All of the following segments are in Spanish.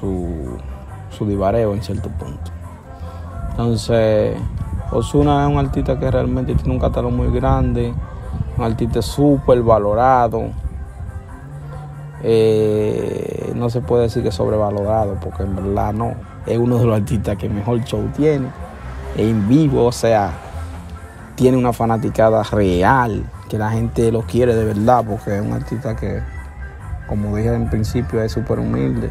su, su divareo en cierto punto. Entonces, Osuna es un artista que realmente tiene un catálogo muy grande, un artista súper valorado. Eh, no se puede decir que sobrevalorado, porque en verdad no. Es uno de los artistas que mejor show tiene. en vivo, o sea, tiene una fanaticada real, que la gente lo quiere de verdad, porque es un artista que, como dije en principio, es súper humilde.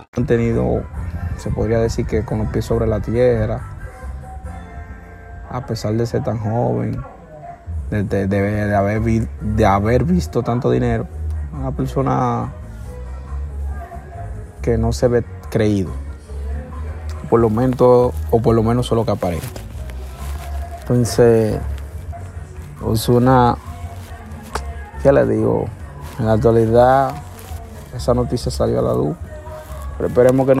han tenido, se podría decir que con los pies sobre la tierra, a pesar de ser tan joven, de, haber, de haber visto tanto dinero, una persona que no se ve creído, por lo menos, o por lo menos solo que aparece. Entonces, es una, ¿qué le digo? En la actualidad, esa noticia salió a la luz esperemos que no.